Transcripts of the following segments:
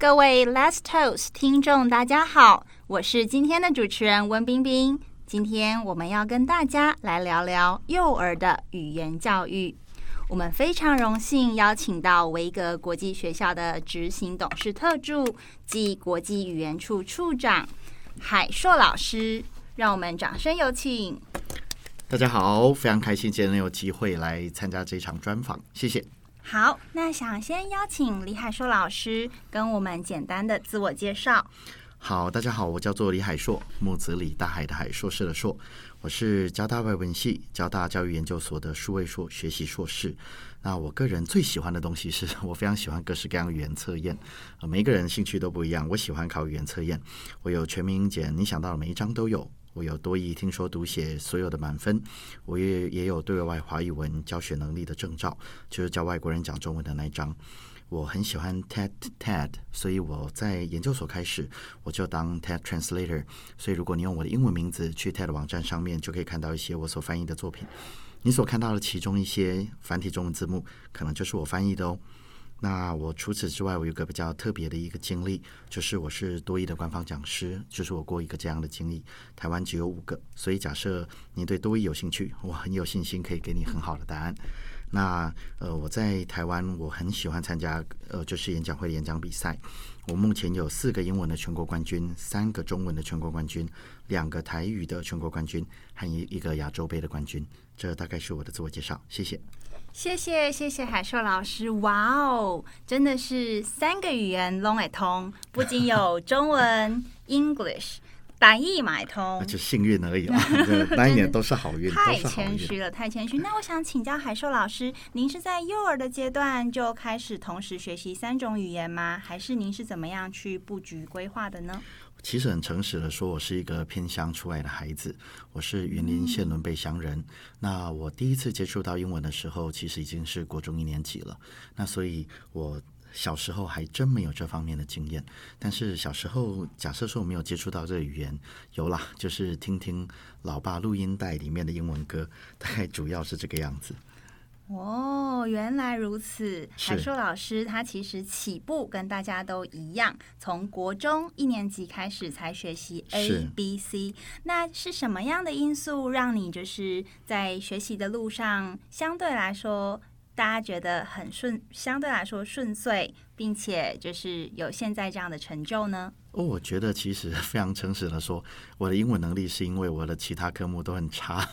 各位 Let's Toast 听众，大家好，我是今天的主持人温冰冰。今天我们要跟大家来聊聊幼儿的语言教育。我们非常荣幸邀请到维格国际学校的执行董事特助及国际语言处处长海硕老师，让我们掌声有请。大家好，非常开心今天有机会来参加这场专访，谢谢。好，那想先邀请李海硕老师跟我们简单的自我介绍。好，大家好，我叫做李海硕，木子李大海的海，硕士的硕，我是交大外文系、交大教育研究所的数位硕学习硕士。那我个人最喜欢的东西是我非常喜欢各式各样的语言测验，呃，每一个人兴趣都不一样。我喜欢考语言测验，我有全民英检，你想到的每一张都有。我有多义听说读写所有的满分，我也也有对外华语文教学能力的证照，就是教外国人讲中文的那一张。我很喜欢 TED TED，所以我在研究所开始我就当 TED translator。所以如果你用我的英文名字去 TED 网站上面，就可以看到一些我所翻译的作品。你所看到的其中一些繁体中文字幕，可能就是我翻译的哦。那我除此之外，我有个比较特别的一个经历，就是我是多益的官方讲师，就是我过一个这样的经历。台湾只有五个，所以假设你对多益有兴趣，我很有信心可以给你很好的答案。那呃，我在台湾，我很喜欢参加呃，就是演讲会演讲比赛。我目前有四个英文的全国冠军，三个中文的全国冠军，两个台语的全国冠军，和一一个亚洲杯的冠军。这大概是我的自我介绍，谢谢。谢谢谢谢海硕老师，哇哦，真的是三个语言拢会通，不仅有中文 English。百亿买通，就幸运而已 啦。那一年都是好运，太谦虚了，太谦虚。那我想请教海硕老师，您是在幼儿的阶段就开始同时学习三种语言吗？还是您是怎么样去布局规划的呢？其实很诚实的说，我是一个偏乡出来的孩子，我是云林县仑北乡人。那我第一次接触到英文的时候，其实已经是国中一年级了。那所以，我。小时候还真没有这方面的经验，但是小时候假设说我没有接触到这个语言，有啦，就是听听老爸录音带里面的英文歌，大概主要是这个样子。哦，原来如此。海硕老师他其实起步跟大家都一样，从国中一年级开始才学习 A B C。那是什么样的因素让你就是在学习的路上相对来说？大家觉得很顺，相对来说顺遂，并且就是有现在这样的成就呢？哦，我觉得其实 非常诚实的说，我的英文能力是因为我的其他科目都很差。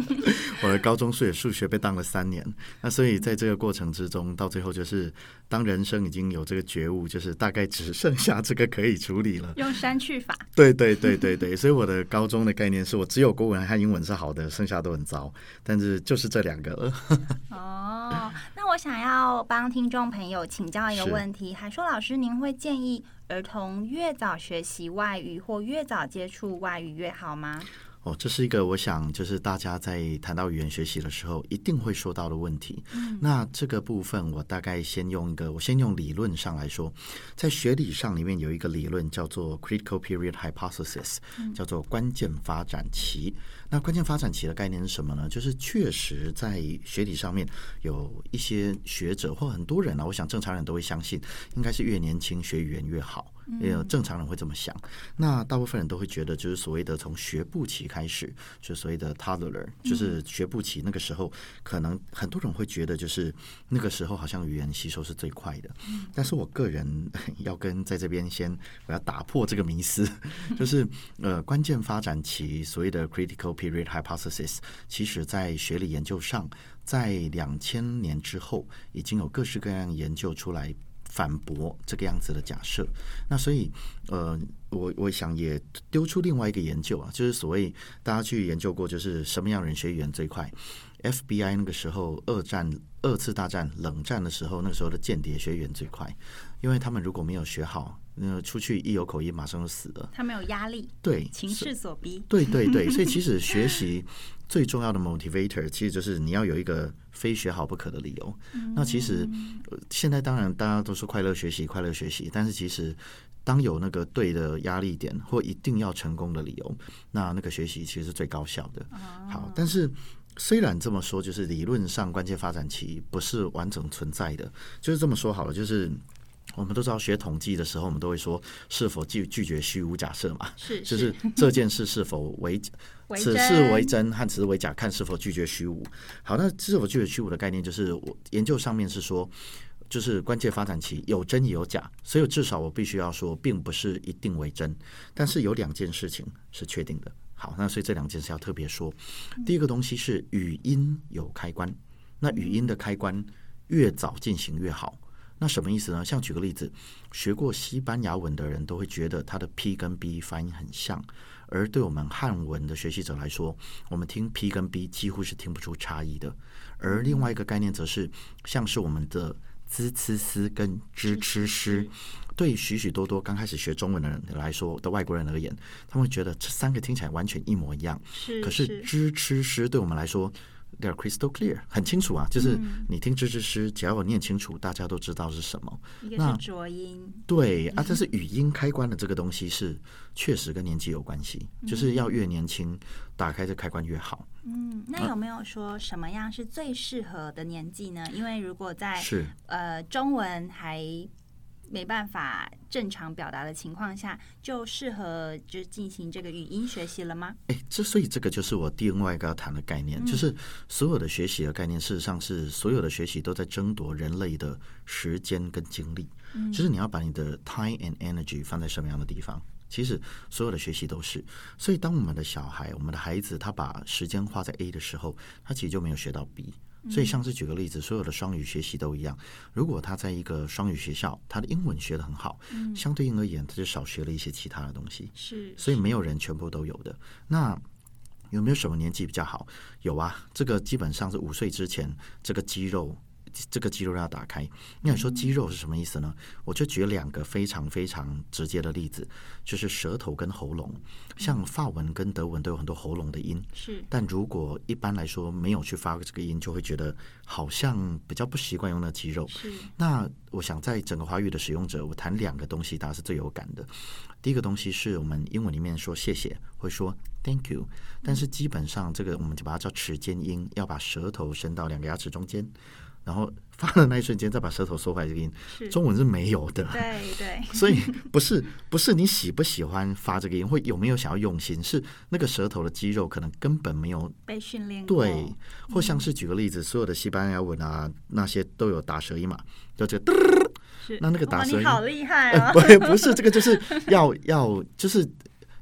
我的高中数学数学被当了三年，那所以在这个过程之中，到最后就是当人生已经有这个觉悟，就是大概只剩下这个可以处理了。用删去法。对对对对对，所以我的高中的概念是我只有国文和英文是好的，剩下都很糟。但是就是这两个了。哦，那我想要帮听众朋友请教一个问题，海硕老师，您会建议？儿童越早学习外语或越早接触外语越好吗？哦，这是一个我想就是大家在谈到语言学习的时候一定会说到的问题。那这个部分我大概先用一个，我先用理论上来说，在学理上里面有一个理论叫做 critical period hypothesis，叫做关键发展期。那关键发展期的概念是什么呢？就是确实在学理上面有一些学者或很多人呢，我想正常人都会相信，应该是越年轻学语言越好，也有正常人会这么想。那大部分人都会觉得，就是所谓的从学步期开始，就所谓的 toddler，就是学步期那个时候，可能很多人会觉得，就是那个时候好像语言吸收是最快的。但是我个人 要跟在这边先我要打破这个迷思，就是呃关键发展期所谓的 critical。Period hypothesis，其实在学理研究上，在两千年之后，已经有各式各样研究出来反驳这个样子的假设。那所以，呃，我我想也丢出另外一个研究啊，就是所谓大家去研究过，就是什么样人学语言最快？FBI 那个时候，二战、二次大战、冷战的时候，那个时候的间谍学员最快，因为他们如果没有学好。那出去一有口音，马上就死了。他没有压力，对，情势所逼。对对对，所以其实学习最重要的 motivator，其实就是你要有一个非学好不可的理由。那其实现在当然大家都说快乐学习，快乐学习，但是其实当有那个对的压力点或一定要成功的理由，那那个学习其实是最高效的。好，但是虽然这么说，就是理论上关键发展期不是完整存在的，就是这么说好了，就是。我们都知道学统计的时候，我们都会说是否拒拒绝虚无假设嘛？是，就是这件事是否为 此事为真和此事为假，看是否拒绝虚无。好，那是否拒绝虚无的概念，就是我研究上面是说，就是关键发展期有真也有假，所以至少我必须要说，并不是一定为真，但是有两件事情是确定的。好，那所以这两件事要特别说。第一个东西是语音有开关，那语音的开关越早进行越好。那什么意思呢？像举个例子，学过西班牙文的人都会觉得它的 P 跟 B 发音很像，而对我们汉文的学习者来说，我们听 P 跟 B 几乎是听不出差异的。而另外一个概念则是，像是我们的 z c s 跟 zh ch sh，对许许多多刚开始学中文的人来说的外国人而言，他们会觉得这三个听起来完全一模一样。是，可是 zh ch sh 对我们来说。They're crystal clear，很清楚啊，就是你听知识诗，只要我念清楚，大家都知道是什么。一个是浊音，对啊，这是语音开关的这个东西是确实跟年纪有关系，就是要越年轻打开这开关越好。嗯，那有没有说什么样是最适合的年纪呢？因为如果在是呃中文还。没办法正常表达的情况下，就适合就进行这个语音学习了吗？哎，之所以这个就是我另外一个要谈的概念，就是所有的学习的概念，事实上是所有的学习都在争夺人类的时间跟精力。嗯，就是你要把你的 time and energy 放在什么样的地方？其实所有的学习都是。所以当我们的小孩、我们的孩子他把时间花在 A 的时候，他其实就没有学到 B。所以，像是举个例子，所有的双语学习都一样。如果他在一个双语学校，他的英文学的很好，相对应而言，他就少学了一些其他的东西。是，所以没有人全部都有的。那有没有什么年纪比较好？有啊，这个基本上是五岁之前，这个肌肉。这个肌肉要打开。那你说肌肉是什么意思呢？我就举两个非常非常直接的例子，就是舌头跟喉咙。像法文跟德文都有很多喉咙的音，是。但如果一般来说没有去发这个音，就会觉得好像比较不习惯用那肌肉。是。那我想在整个华语的使用者，我谈两个东西，大家是最有感的。第一个东西是我们英文里面说谢谢，会说 thank you，但是基本上这个我们就把它叫齿间音，要把舌头伸到两个牙齿中间。然后发的那一瞬间，再把舌头收回来，这个音，中文是没有的。对对，所以不是不是你喜不喜欢发这个音，或有没有想要用心，是那个舌头的肌肉可能根本没有被训练。对，或像是举个例子，所有的西班牙文啊，那些都有打舌音嘛，就这个。是，那那个打舌音好厉害啊！不不是这个，就是要要就是。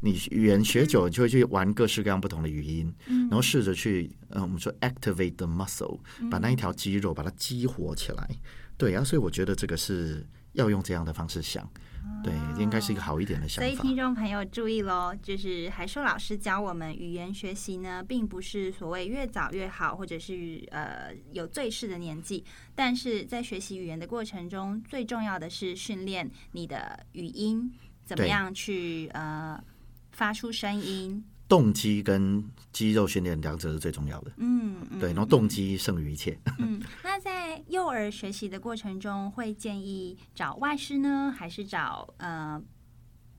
你语言学久，了，就会去玩各式各样不同的语音，然后试着去，呃，我们说 activate the muscle，把那一条肌肉把它激活起来。对啊，所以我觉得这个是要用这样的方式想，对，应该是一个好一点的想法。所以听众朋友注意喽，就是海硕老师教我们语言学习呢，并不是所谓越早越好，或者是呃有最适的年纪，但是在学习语言的过程中，最重要的是训练你的语音怎么样去呃。发出声音，动机跟肌肉训练两者是最重要的。嗯，对，然后动机胜于一切。嗯，那在幼儿学习的过程中，会建议找外师呢，还是找呃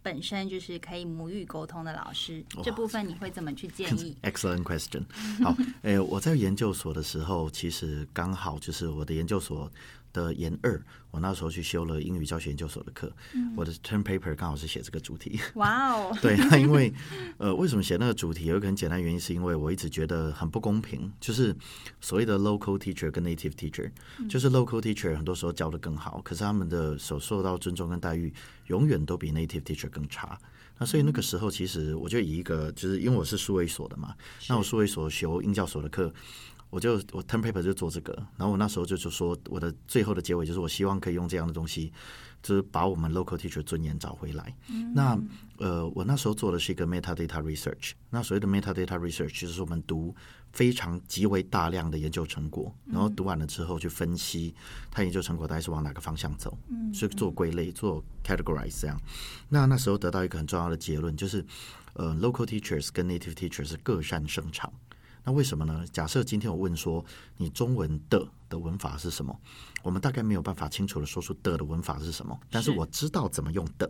本身就是可以母语沟通的老师？这部分你会怎么去建议？Excellent question。好，诶，我在研究所的时候，其实刚好就是我的研究所。的研二，我那时候去修了英语教学研究所的课，我的 term paper 刚好是写这个主题。哇哦！对，因为呃，为什么写那个主题？有一个很简单原因，是因为我一直觉得很不公平，就是所谓的 local teacher 跟 native teacher，就是 local teacher 很多时候教的更好，可是他们的所受到尊重跟待遇永远都比 native teacher 更差。那所以那个时候，其实我就以一个，就是因为我是数位所的嘛，那我数位所修英教所的课。我就我 term paper 就做这个，然后我那时候就就说我的最后的结尾就是我希望可以用这样的东西，就是把我们 local teacher 尊严找回来。那呃，我那时候做的是一个 meta data research。那所谓的 meta data research 就是我们读非常极为大量的研究成果，然后读完了之后去分析它研究成果大概是往哪个方向走，所以做归类做 categorize 这样。那那时候得到一个很重要的结论，就是呃 local teachers 跟 native teachers 各擅胜场。那为什么呢？假设今天我问说，你中文的的文法是什么？我们大概没有办法清楚的说出的的文法是什么，但是我知道怎么用的。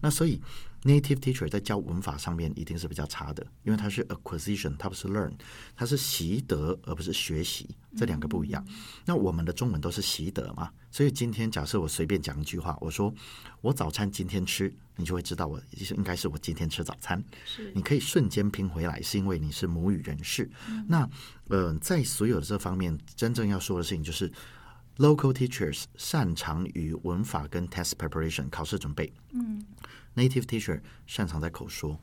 那所以 native teacher 在教文法上面一定是比较差的，因为它是 acquisition，它不是 learn，它是习得而不是学习。这两个不一样。那我们的中文都是习得嘛，所以今天假设我随便讲一句话，我说我早餐今天吃，你就会知道我应该是我今天吃早餐。是，你可以瞬间拼回来，是因为你是母语人士。那呃，在所有的这方面，真正要说的事情就是。Local teachers 擅长于文法跟 test preparation 考试准备。嗯，Native teacher 擅长在口说。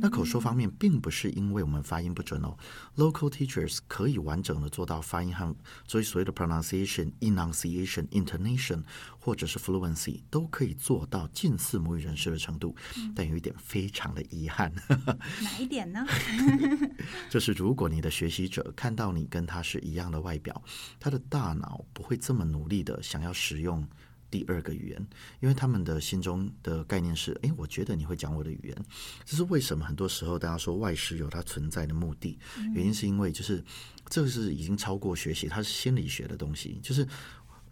那口说方面，并不是因为我们发音不准哦。Local teachers 可以完整的做到发音和所以所谓的 pronunciation、enunciation、intonation 或者是 fluency 都可以做到近似母语人士的程度。但有一点非常的遗憾，哪一点呢？就是如果你的学习者看到你跟他是一样的外表，他的大脑不会这么努力的想要使用。第二个语言，因为他们的心中的概念是：哎，我觉得你会讲我的语言。这是为什么？很多时候大家说外师有它存在的目的，原因是因为就是这个是已经超过学习，它是心理学的东西。就是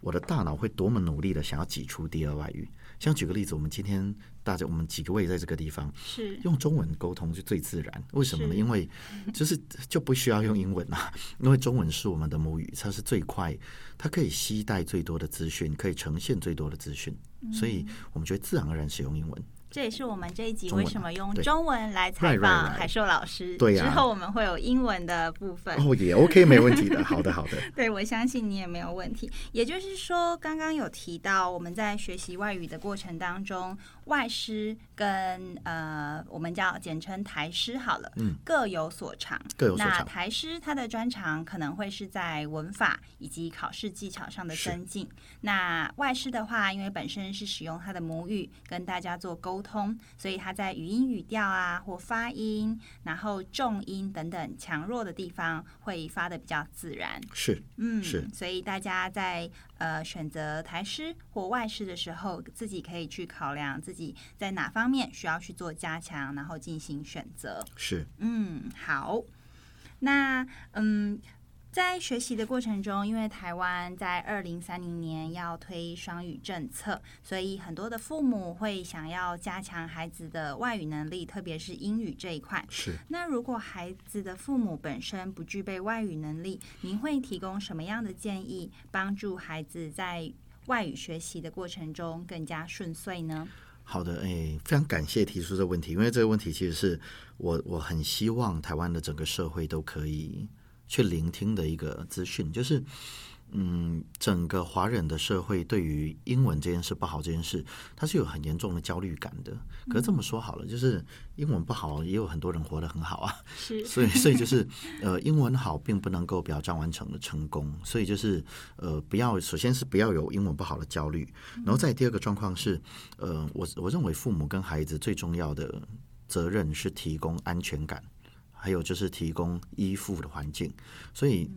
我的大脑会多么努力的想要挤出第二外语。像举个例子，我们今天大家我们几个位在这个地方，是用中文沟通就最自然。为什么呢？因为就是就不需要用英文啊，因为中文是我们的母语，它是最快，它可以携带最多的资讯，可以呈现最多的资讯，所以我们觉得自然而然使用英文。这也是我们这一集为什么用中文来采访海硕老师。对呀，之后我们会有英文的部分。哦，也 OK，没问题的。好的，好的。对，我相信你也没有问题。也就是说，刚刚有提到我们在学习外语的过程当中，外师跟呃，我们叫简称台师好了，嗯，各有所长。各有所长。那台师他的专长可能会是在文法以及考试技巧上的增进。那外师的话，因为本身是使用他的母语跟大家做沟。通，所以他在语音语调啊，或发音，然后重音等等强弱的地方会发的比较自然。是，嗯，是。所以大家在呃选择台师或外师的时候，自己可以去考量自己在哪方面需要去做加强，然后进行选择。是，嗯，好。那嗯。在学习的过程中，因为台湾在二零三零年要推双语政策，所以很多的父母会想要加强孩子的外语能力，特别是英语这一块。是。那如果孩子的父母本身不具备外语能力，您会提供什么样的建议，帮助孩子在外语学习的过程中更加顺遂呢？好的，哎，非常感谢提出这个问题，因为这个问题其实是我我很希望台湾的整个社会都可以。去聆听的一个资讯，就是，嗯，整个华人的社会对于英文这件事不好这件事，它是有很严重的焦虑感的。可是这么说好了，就是英文不好，也有很多人活得很好啊。是，所以，所以就是，呃，英文好并不能够表彰完成的成功。所以就是，呃，不要，首先是不要有英文不好的焦虑。然后再第二个状况是，呃，我我认为父母跟孩子最重要的责任是提供安全感。还有就是提供依附的环境，所以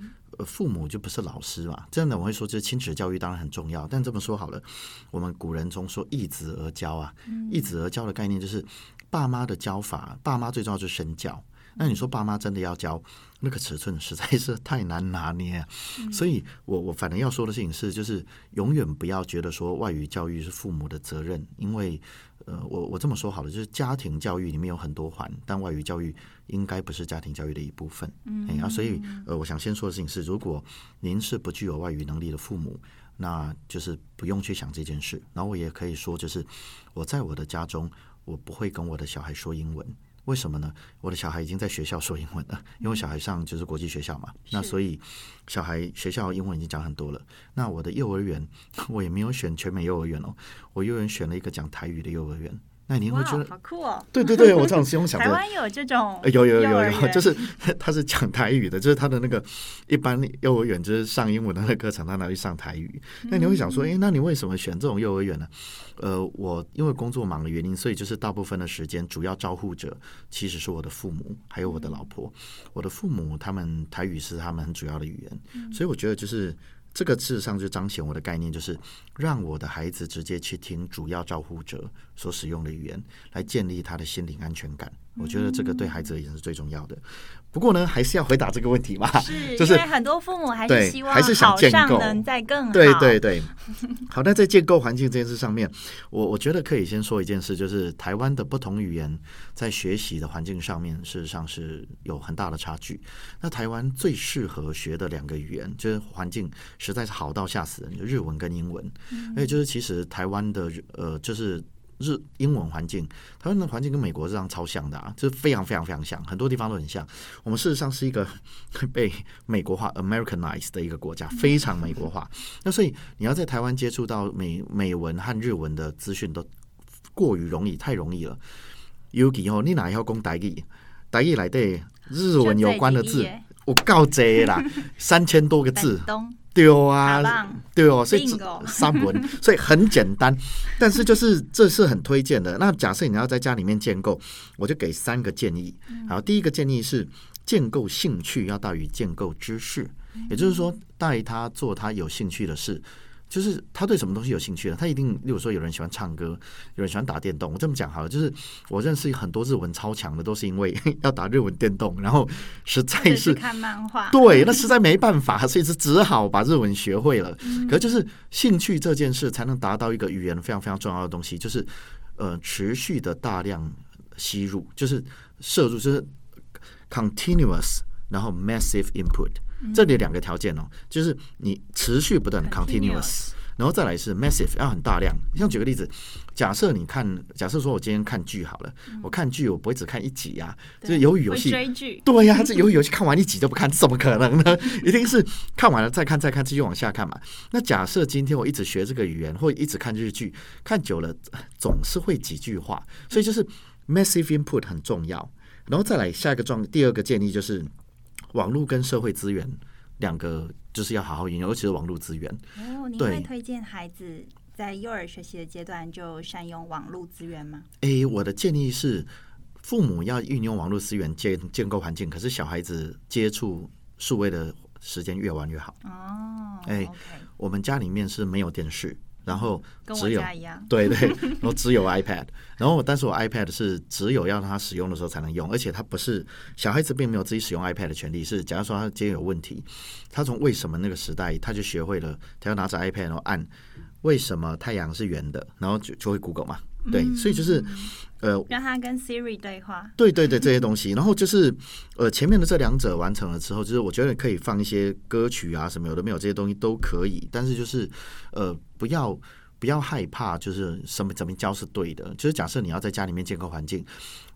父母就不是老师嘛。这样的我会说，这亲子教育当然很重要。但这么说好了，我们古人中说“易子而教”啊，“易子而教”的概念就是爸妈的教法，爸妈最重要就是身教。那你说爸妈真的要教，那个尺寸实在是太难拿捏。所以我我反正要说的事情是，就是永远不要觉得说外语教育是父母的责任，因为呃，我我这么说好了，就是家庭教育里面有很多环，但外语教育应该不是家庭教育的一部分。嗯，啊，所以呃，我想先说的事情是，如果您是不具有外语能力的父母，那就是不用去想这件事。然后我也可以说，就是我在我的家中，我不会跟我的小孩说英文。为什么呢？我的小孩已经在学校说英文了，因为小孩上就是国际学校嘛。那所以小孩学校英文已经讲很多了。那我的幼儿园，我也没有选全美幼儿园哦，我幼儿园选了一个讲台语的幼儿园。那你会觉得好酷哦！对对对，我这样形容 想台湾有这种有有有有，就是 他是讲台语的，就是他的那个一般幼儿园就是上英文的那个课程，他拿去上台语。那你会想说，哎，那你为什么选这种幼儿园呢？呃，我因为工作忙的原因，所以就是大部分的时间主要照护者其实是我的父母，还有我的老婆。我的父母他们台语是他们很主要的语言，所以我觉得就是。这个事实上就彰显我的概念，就是让我的孩子直接去听主要照护者所使用的语言，来建立他的心灵安全感。我觉得这个对孩子而言是最重要的。不过呢，还是要回答这个问题嘛，是，就是很多父母还是希望还是想建构能再更好。对对对，好，那在建构环境这件事上面，我我觉得可以先说一件事，就是台湾的不同语言在学习的环境上面，事实上是有很大的差距。那台湾最适合学的两个语言，就是环境实在是好到吓死人，就日文跟英文。而且就是其实台湾的呃，就是。日英文环境，台湾的环境跟美国这样超像的啊，就是非常非常非常像，很多地方都很像。我们事实上是一个 被美国化 （Americanized） 的一个国家，非常美国化。那所以你要在台湾接触到美美文和日文的资讯，都过于容易，太容易了。尤其哦，你哪要讲台语？台语来的日文有关的字，我告贼啦，三千多个字。对啊，对哦，所以三文，所以很简单，但是就是这是很推荐的。那假设你要在家里面建构，我就给三个建议。好，第一个建议是建构兴趣要大于建构知识，也就是说带他做他有兴趣的事。就是他对什么东西有兴趣了，他一定，例如说有人喜欢唱歌，有人喜欢打电动。我这么讲好了，就是我认识很多日文超强的，都是因为 要打日文电动，然后实在是看漫画，对，那实在没办法，所以是只好把日文学会了。可就是兴趣这件事，才能达到一个语言非常非常重要的东西，就是呃持续的大量吸入，就是摄入，就是 continuous，然后 massive input。这里两个条件哦，就是你持续不断的 continuous，然后再来是 massive，要很大量。像举个例子，假设你看，假设说我今天看剧好了，我看剧我不会只看一集呀，就是鱿鱼游戏，对呀，这鱿鱼游戏看完一集都不看，怎么可能呢？一定是看完了再看再看，继续往下看嘛。那假设今天我一直学这个语言，或一直看日剧，看久了总是会几句话，所以就是 massive input 很重要。然后再来下一个状，第二个建议就是。网络跟社会资源两个就是要好好运用，尤其是网络资源。哦，你会推荐孩子在幼儿学习的阶段就善用网络资源吗？诶，我的建议是，父母要运用网络资源建建构环境，可是小孩子接触数位的时间越晚越好。哦，哎，我们家里面是没有电视。然后只有，对对，然后只有 iPad，然后但是我 iPad 是只有要他使用的时候才能用，而且他不是小孩子，并没有自己使用 iPad 的权利。是假如说他今天有问题，他从为什么那个时代他就学会了，他要拿着 iPad 然后按为什么太阳是圆的，然后就就会 Google 嘛。对，所以就是呃，让他跟 Siri 对话。对对对，这些东西，然后就是呃，前面的这两者完成了之后，就是我觉得可以放一些歌曲啊什么有的没有这些东西都可以，但是就是呃，不要。不要害怕，就是什么怎么教是对的。就是假设你要在家里面建构环境，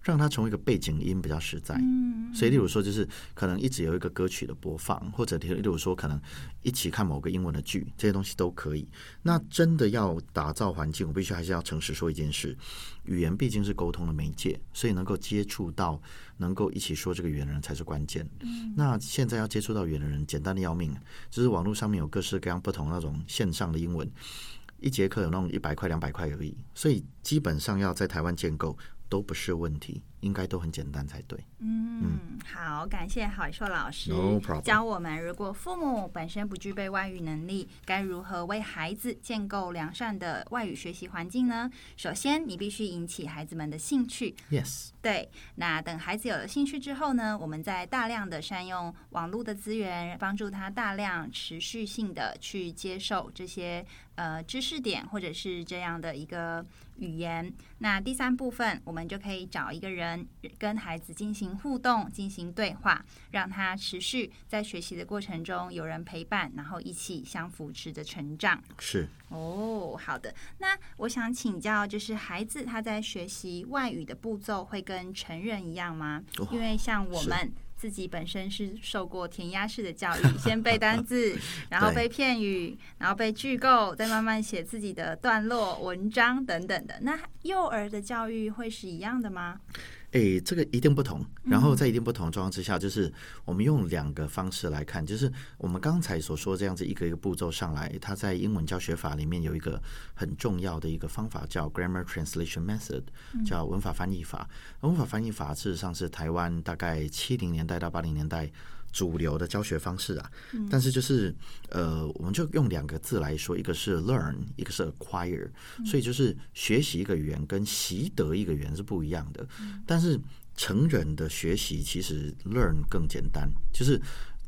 让它成为一个背景音比较实在。嗯，所以例如说，就是可能一直有一个歌曲的播放，或者例如说，可能一起看某个英文的剧，这些东西都可以。那真的要打造环境，我必须还是要诚实说一件事：语言毕竟是沟通的媒介，所以能够接触到能够一起说这个语言的人才是关键。嗯，那现在要接触到语言的人，简单的要命，就是网络上面有各式各样不同那种线上的英文。一节课有那种一百块、两百块而已，所以基本上要在台湾建构都不是问题。应该都很简单才对。嗯，好，感谢海硕老师教我们，如果父母本身不具备外语能力，该如何为孩子建构良善的外语学习环境呢？首先，你必须引起孩子们的兴趣。Yes，对。那等孩子有了兴趣之后呢，我们再大量的善用网络的资源，帮助他大量持续性的去接受这些呃知识点，或者是这样的一个语言。那第三部分，我们就可以找一个人。跟孩子进行互动、进行对话，让他持续在学习的过程中有人陪伴，然后一起相扶持的成长。是哦，好的。那我想请教，就是孩子他在学习外语的步骤会跟成人一样吗？因为像我们自己本身是受过填鸭式的教育，先背单字，然后背片语，然后背句构，再慢慢写自己的段落、文章等等的。那幼儿的教育会是一样的吗？诶，这个一定不同。然后在一定不同的状况之下，就是我们用两个方式来看，就是我们刚才所说这样子一个一个步骤上来，它在英文教学法里面有一个很重要的一个方法叫 grammar translation method，叫文法翻译法。文法翻译法事实上是台湾大概七零年代到八零年代。主流的教学方式啊，但是就是呃，我们就用两个字来说，一个是 learn，一个是 acquire，所以就是学习一个语言跟习得一个语言是不一样的。但是成人的学习其实 learn 更简单，就是。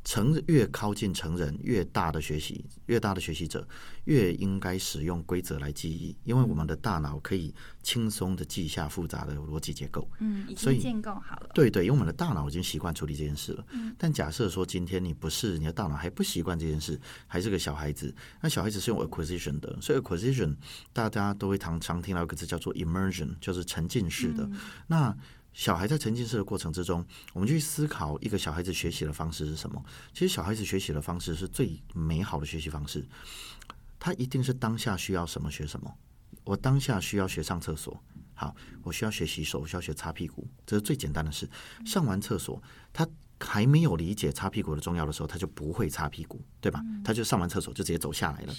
成越靠近成人，越大的学习，越大的学习者，越应该使用规则来记忆，因为我们的大脑可以轻松的记下复杂的逻辑结构。嗯，已经建构好了。对对，因为我们的大脑已经习惯处理这件事了。嗯。但假设说今天你不是，你的大脑还不习惯这件事，还是个小孩子，那小孩子是用 acquisition 的，所以 acquisition 大家都会常常听到一个字叫做 immersion，就是沉浸式的。那小孩在沉浸式的过程之中，我们去思考一个小孩子学习的方式是什么？其实小孩子学习的方式是最美好的学习方式。他一定是当下需要什么学什么。我当下需要学上厕所，好，我需要学洗手，我需要学擦屁股，这是最简单的事。上完厕所，他。还没有理解擦屁股的重要的时候，他就不会擦屁股，对吧？他就上完厕所就直接走下来了。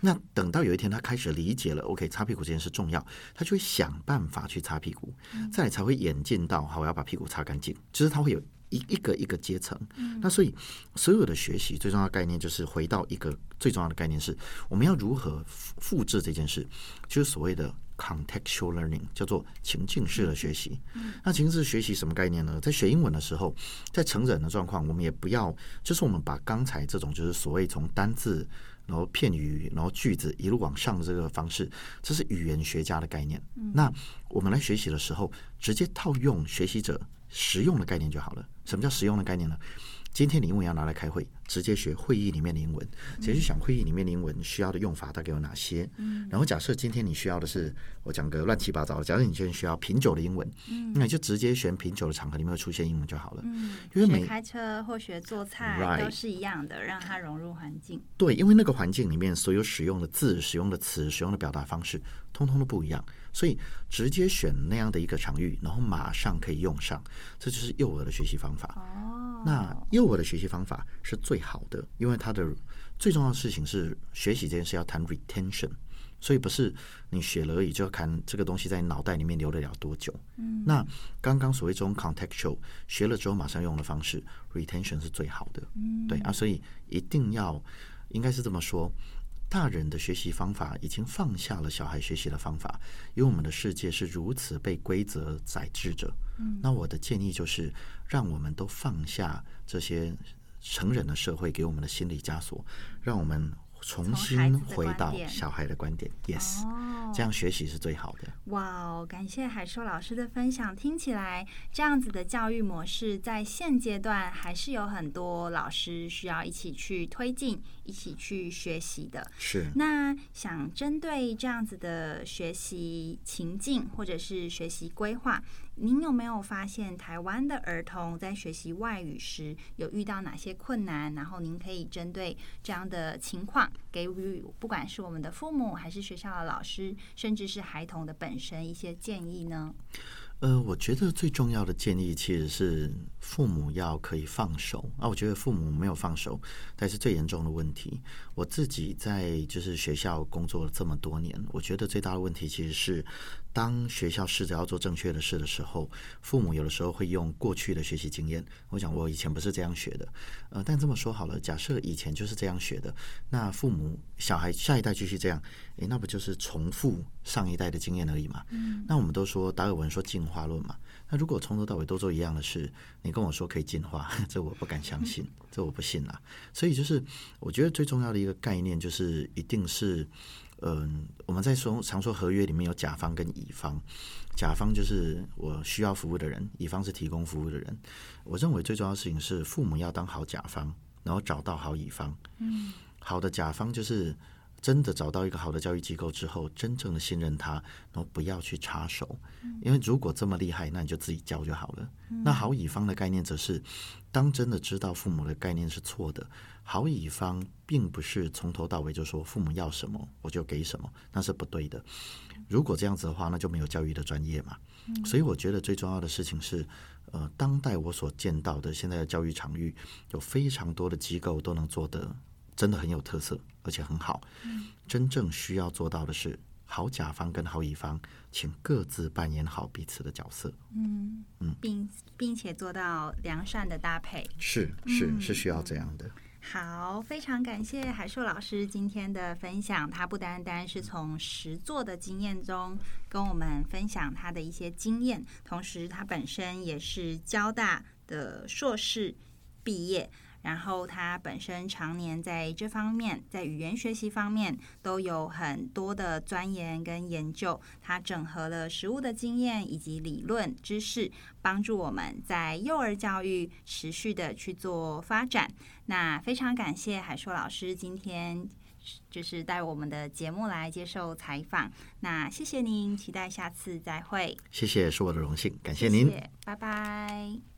那等到有一天他开始理解了，OK，擦屁股这件事重要，他就会想办法去擦屁股，再来才会演进到好，我要把屁股擦干净。就是他会有一一个一个阶层。那所以所有的学习最重要的概念就是回到一个最重要的概念是，我们要如何复制这件事，就是所谓的。Contextual learning 叫做情境式的学习。那情境式学习什么概念呢？在学英文的时候，在成人的状况，我们也不要，就是我们把刚才这种就是所谓从单字、然后片语、然后句子一路往上的这个方式，这是语言学家的概念。那我们来学习的时候，直接套用学习者实用的概念就好了。什么叫实用的概念呢？今天你英文要拿来开会，直接学会议里面的英文，直接去想会议里面的英文需要的用法大概有哪些。然后假设今天你需要的是，我讲个乱七八糟的，假设你今天需要品酒的英文，那你就直接选品酒的场合里面会出现英文就好了。因为每开车或学做菜都是一样的，让它融入环境。对，因为那个环境里面所有使用的字、使用的词、使用的表达方式，通通都不一样。所以直接选那样的一个场域，然后马上可以用上，这就是幼儿的学习方法。哦，那幼儿的学习方法是最好的，因为它的最重要的事情是学习这件事要谈 retention，所以不是你学了而已，就要看这个东西在脑袋里面留得了多久。嗯，那刚刚所谓这种 contextual 学了之后马上用的方式 retention 是最好的。嗯，对啊，所以一定要应该是这么说。大人的学习方法已经放下了小孩学习的方法，因为我们的世界是如此被规则宰制着。那我的建议就是，让我们都放下这些成人的社会给我们的心理枷锁，让我们。重新回到小孩的观点，yes，这样学习是最好的。哇哦，感谢海硕老师的分享，听起来这样子的教育模式在现阶段还是有很多老师需要一起去推进、一起去学习的。是。那想针对这样子的学习情境或者是学习规划。您有没有发现台湾的儿童在学习外语时有遇到哪些困难？然后您可以针对这样的情况给予不管是我们的父母，还是学校的老师，甚至是孩童的本身一些建议呢？呃，我觉得最重要的建议其实是父母要可以放手啊。我觉得父母没有放手，才是最严重的问题。我自己在就是学校工作了这么多年，我觉得最大的问题其实是。当学校试着要做正确的事的时候，父母有的时候会用过去的学习经验。我想我以前不是这样学的，呃，但这么说好了，假设以前就是这样学的，那父母小孩下一代继续这样，诶，那不就是重复上一代的经验而已嘛？嗯。那我们都说达尔文说进化论嘛，那如果从头到尾都做一样的事，你跟我说可以进化，这我不敢相信，这我不信啦。所以就是我觉得最重要的一个概念就是一定是。嗯，我们在说常说合约里面有甲方跟乙方，甲方就是我需要服务的人，乙方是提供服务的人。我认为最重要的事情是父母要当好甲方，然后找到好乙方。嗯，好的甲方就是真的找到一个好的教育机构之后，真正的信任他，然后不要去插手。因为如果这么厉害，那你就自己教就好了。那好乙方的概念则是，当真的知道父母的概念是错的。好乙方并不是从头到尾就说父母要什么我就给什么，那是不对的。如果这样子的话，那就没有教育的专业嘛。所以我觉得最重要的事情是，呃，当代我所见到的现在的教育场域，有非常多的机构都能做得真的很有特色，而且很好。真正需要做到的是，好甲方跟好乙方，请各自扮演好彼此的角色。嗯嗯，并并且做到良善的搭配。是是是需要这样的。好，非常感谢海硕老师今天的分享。他不单单是从实作的经验中跟我们分享他的一些经验，同时他本身也是交大的硕士毕业。然后他本身常年在这方面，在语言学习方面都有很多的钻研跟研究。他整合了实物的经验以及理论知识，帮助我们在幼儿教育持续的去做发展。那非常感谢海硕老师今天就是带我们的节目来接受采访。那谢谢您，期待下次再会。谢谢，是我的荣幸，感谢您，拜拜。